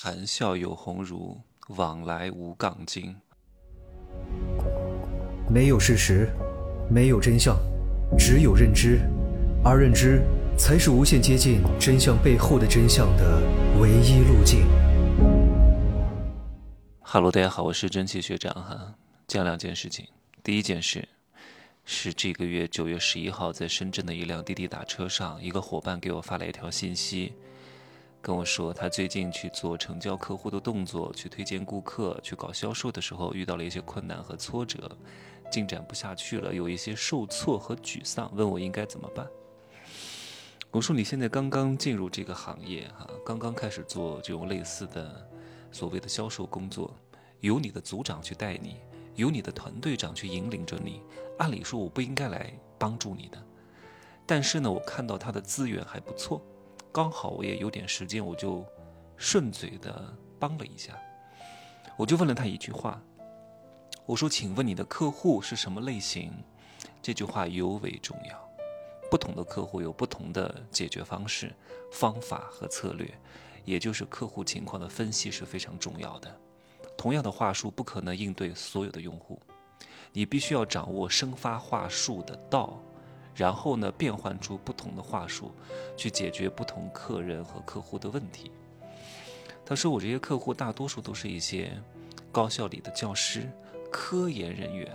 谈笑有鸿儒，往来无杠精。没有事实，没有真相，只有认知，而认知才是无限接近真相背后的真相的唯一路径。哈喽，大家好，我是蒸汽学长哈。讲两件事情，第一件事是这个月九月十一号，在深圳的一辆滴滴打车上，一个伙伴给我发了一条信息。跟我说，他最近去做成交客户的动作，去推荐顾客，去搞销售的时候，遇到了一些困难和挫折，进展不下去了，有一些受挫和沮丧，问我应该怎么办。我说你现在刚刚进入这个行业哈，刚刚开始做这种类似的所谓的销售工作，有你的组长去带你，有你的团队长去引领着你，按理说我不应该来帮助你的，但是呢，我看到他的资源还不错。刚好我也有点时间，我就顺嘴的帮了一下。我就问了他一句话，我说：“请问你的客户是什么类型？”这句话尤为重要。不同的客户有不同的解决方式、方法和策略，也就是客户情况的分析是非常重要的。同样的话术不可能应对所有的用户，你必须要掌握生发话术的道。然后呢，变换出不同的话术，去解决不同客人和客户的问题。他说：“我这些客户大多数都是一些高校里的教师、科研人员。”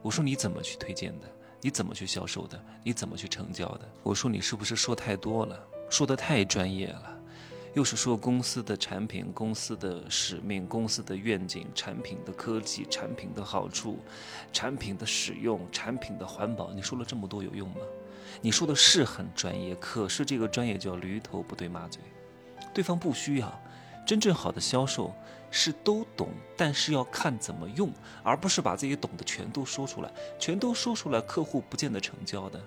我说：“你怎么去推荐的？你怎么去销售的？你怎么去成交的？”我说：“你是不是说太多了？说的太专业了。”又是说公司的产品、公司的使命、公司的愿景、产品的科技、产品的好处、产品的使用、产品的环保，你说了这么多有用吗？你说的是很专业，可是这个专业叫驴头不对马嘴，对方不需要。真正好的销售是都懂，但是要看怎么用，而不是把自己懂的全都说出来，全都说出来，客户不见得成交的。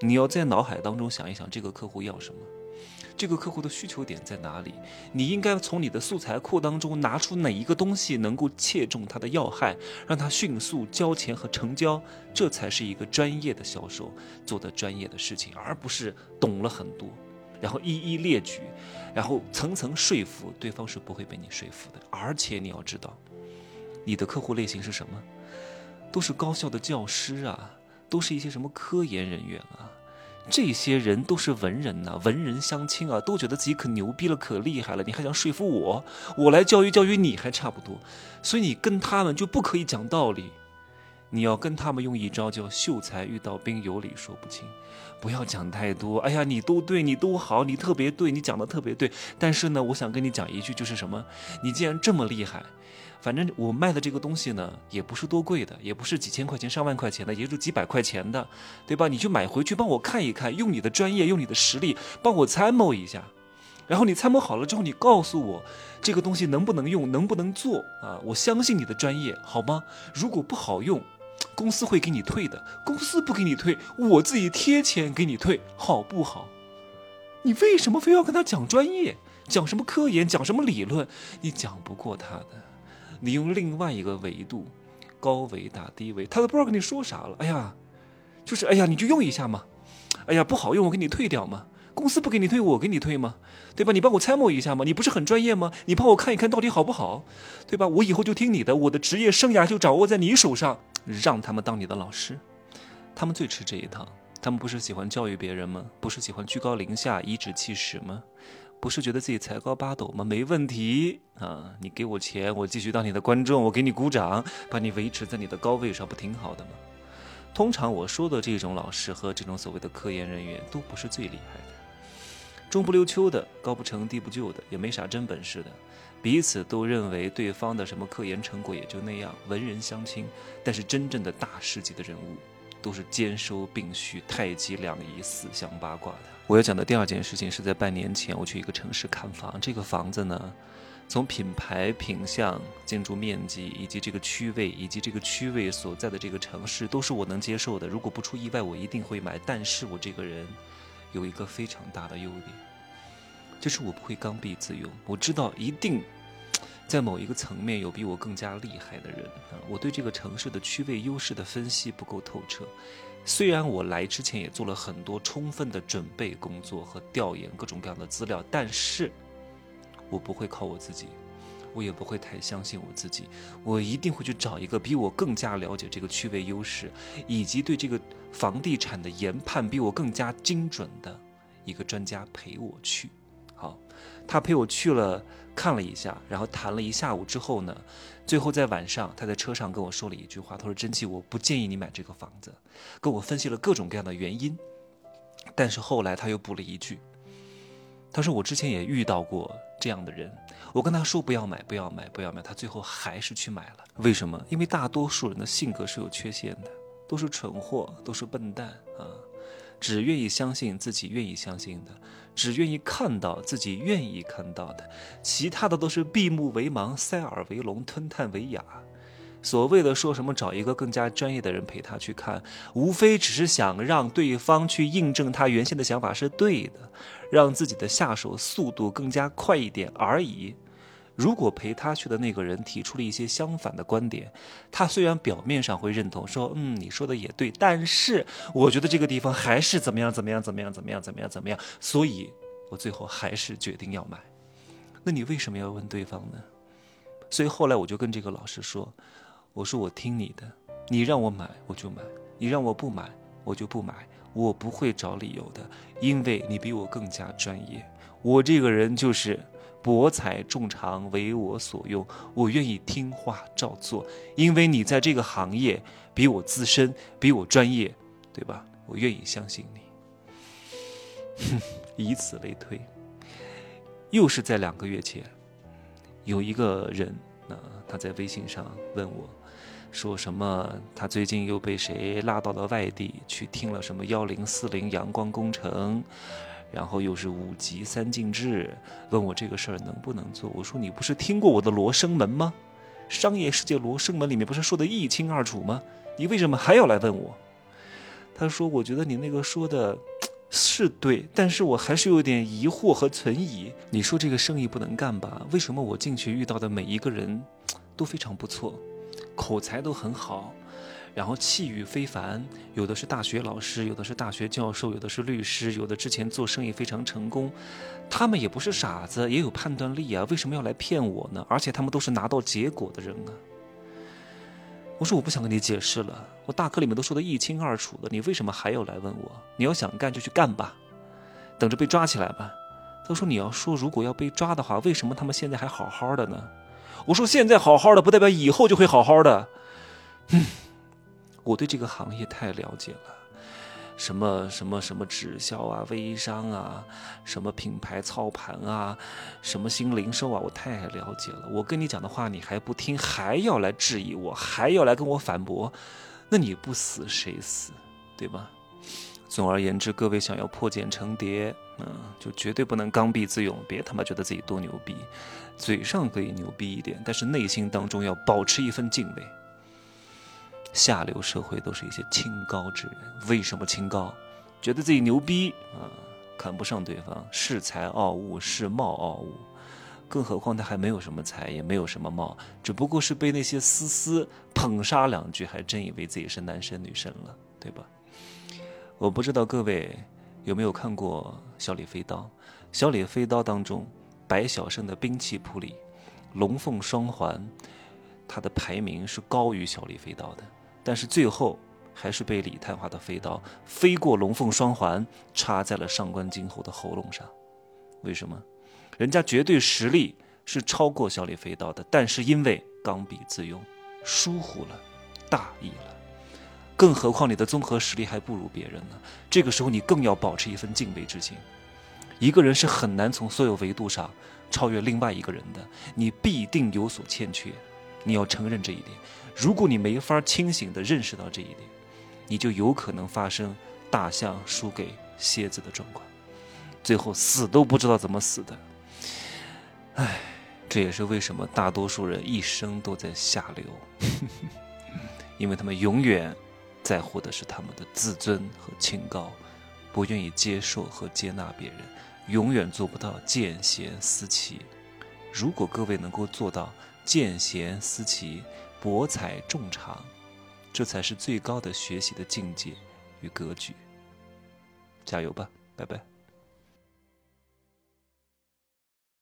你要在脑海当中想一想，这个客户要什么。这个客户的需求点在哪里？你应该从你的素材库当中拿出哪一个东西能够切中他的要害，让他迅速交钱和成交，这才是一个专业的销售做的专业的事情，而不是懂了很多，然后一一列举，然后层层说服对方是不会被你说服的。而且你要知道，你的客户类型是什么？都是高校的教师啊，都是一些什么科研人员啊。这些人都是文人呐，文人相亲啊，都觉得自己可牛逼了，可厉害了。你还想说服我？我来教育教育你还差不多。所以你跟他们就不可以讲道理，你要跟他们用一招叫“秀才遇到兵，有理说不清”。不要讲太多。哎呀，你都对，你都好，你特别对，你讲的特别对。但是呢，我想跟你讲一句，就是什么？你既然这么厉害。反正我卖的这个东西呢，也不是多贵的，也不是几千块钱、上万块钱的，也就几百块钱的，对吧？你就买回去帮我看一看，用你的专业，用你的实力帮我参谋一下，然后你参谋好了之后，你告诉我这个东西能不能用，能不能做啊？我相信你的专业，好吗？如果不好用，公司会给你退的。公司不给你退，我自己贴钱给你退，好不好？你为什么非要跟他讲专业，讲什么科研，讲什么理论？你讲不过他的。你用另外一个维度，高维打低维，他都不知道跟你说啥了。哎呀，就是哎呀，你就用一下嘛。哎呀，不好用，我给你退掉嘛。公司不给你退，我给你退吗？对吧？你帮我参谋一下嘛。你不是很专业吗？你帮我看一看到底好不好？对吧？我以后就听你的，我的职业生涯就掌握在你手上。让他们当你的老师，他们最吃这一套。他们不是喜欢教育别人吗？不是喜欢居高临下、颐指气使吗？不是觉得自己才高八斗吗？没问题啊！你给我钱，我继续当你的观众，我给你鼓掌，把你维持在你的高位上，不挺好的吗？通常我说的这种老师和这种所谓的科研人员都不是最厉害的，中不溜秋的，高不成低不就的，也没啥真本事的，彼此都认为对方的什么科研成果也就那样，文人相亲。但是真正的大师级的人物。都是兼收并蓄、太极两仪、四象八卦的。我要讲的第二件事情是在半年前，我去一个城市看房。这个房子呢，从品牌、品相、建筑面积以及这个区位，以及这个区位所在的这个城市，都是我能接受的。如果不出意外，我一定会买。但是我这个人有一个非常大的优点，就是我不会刚愎自用。我知道一定。在某一个层面有比我更加厉害的人啊！我对这个城市的区位优势的分析不够透彻，虽然我来之前也做了很多充分的准备工作和调研各种各样的资料，但是我不会靠我自己，我也不会太相信我自己，我一定会去找一个比我更加了解这个区位优势，以及对这个房地产的研判比我更加精准的一个专家陪我去。好，他陪我去了，看了一下，然后谈了一下午之后呢，最后在晚上，他在车上跟我说了一句话，他说：“真气，我不建议你买这个房子。”跟我分析了各种各样的原因，但是后来他又补了一句。他说：“我之前也遇到过这样的人，我跟他说不要买，不要买，不要买，他最后还是去买了。为什么？因为大多数人的性格是有缺陷的，都是蠢货，都是笨蛋啊，只愿意相信自己愿意相信的，只愿意看到自己愿意看到的，其他的都是闭目为盲，塞耳为聋，吞炭为哑。”所谓的说什么找一个更加专业的人陪他去看，无非只是想让对方去印证他原先的想法是对的，让自己的下手速度更加快一点而已。如果陪他去的那个人提出了一些相反的观点，他虽然表面上会认同，说嗯你说的也对，但是我觉得这个地方还是怎么样怎么样怎么样怎么样怎么样怎么样，所以我最后还是决定要买。那你为什么要问对方呢？所以后来我就跟这个老师说。我说我听你的，你让我买我就买，你让我不买我就不买，我不会找理由的，因为你比我更加专业。我这个人就是博采众长，为我所用，我愿意听话照做，因为你在这个行业比我资深，比我专业，对吧？我愿意相信你。哼，以此类推，又是在两个月前，有一个人，那他在微信上问我。说什么？他最近又被谁拉到了外地去听了什么幺零四零阳光工程，然后又是五级三进制，问我这个事儿能不能做？我说你不是听过我的罗生门吗？商业世界罗生门里面不是说的一清二楚吗？你为什么还要来问我？他说我觉得你那个说的是对，但是我还是有点疑惑和存疑。你说这个生意不能干吧？为什么我进去遇到的每一个人都非常不错？口才都很好，然后气宇非凡，有的是大学老师，有的是大学教授，有的是律师，有的之前做生意非常成功。他们也不是傻子，也有判断力啊，为什么要来骗我呢？而且他们都是拿到结果的人啊。我说我不想跟你解释了，我大课里面都说的一清二楚的，你为什么还要来问我？你要想干就去干吧，等着被抓起来吧。他说你要说如果要被抓的话，为什么他们现在还好好的呢？我说现在好好的，不代表以后就会好好的。嗯，我对这个行业太了解了，什么什么什么直销啊、微商啊，什么品牌操盘啊，什么新零售啊，我太了解了。我跟你讲的话你还不听，还要来质疑我，还要来跟我反驳，那你不死谁死，对吧？总而言之，各位想要破茧成蝶，嗯，就绝对不能刚愎自用，别他妈觉得自己多牛逼，嘴上可以牛逼一点，但是内心当中要保持一份敬畏。下流社会都是一些清高之人，为什么清高？觉得自己牛逼啊，看不上对方，恃才傲物，恃貌傲物，更何况他还没有什么才，也没有什么貌，只不过是被那些丝丝捧杀两句，还真以为自己是男神女神了，对吧？我不知道各位有没有看过《小李飞刀》？《小李飞刀》当中，白晓生的兵器谱里，龙凤双环，它的排名是高于小李飞刀的，但是最后还是被李探花的飞刀飞过龙凤双环，插在了上官金猴的喉咙上。为什么？人家绝对实力是超过小李飞刀的，但是因为刚愎自用，疏忽了，大意了。更何况你的综合实力还不如别人呢，这个时候你更要保持一份敬畏之心。一个人是很难从所有维度上超越另外一个人的，你必定有所欠缺，你要承认这一点。如果你没法清醒地认识到这一点，你就有可能发生大象输给蝎子的状况，最后死都不知道怎么死的。唉，这也是为什么大多数人一生都在下流，因为他们永远。在乎的是他们的自尊和清高，不愿意接受和接纳别人，永远做不到见贤思齐。如果各位能够做到见贤思齐、博采众长，这才是最高的学习的境界与格局。加油吧，拜拜。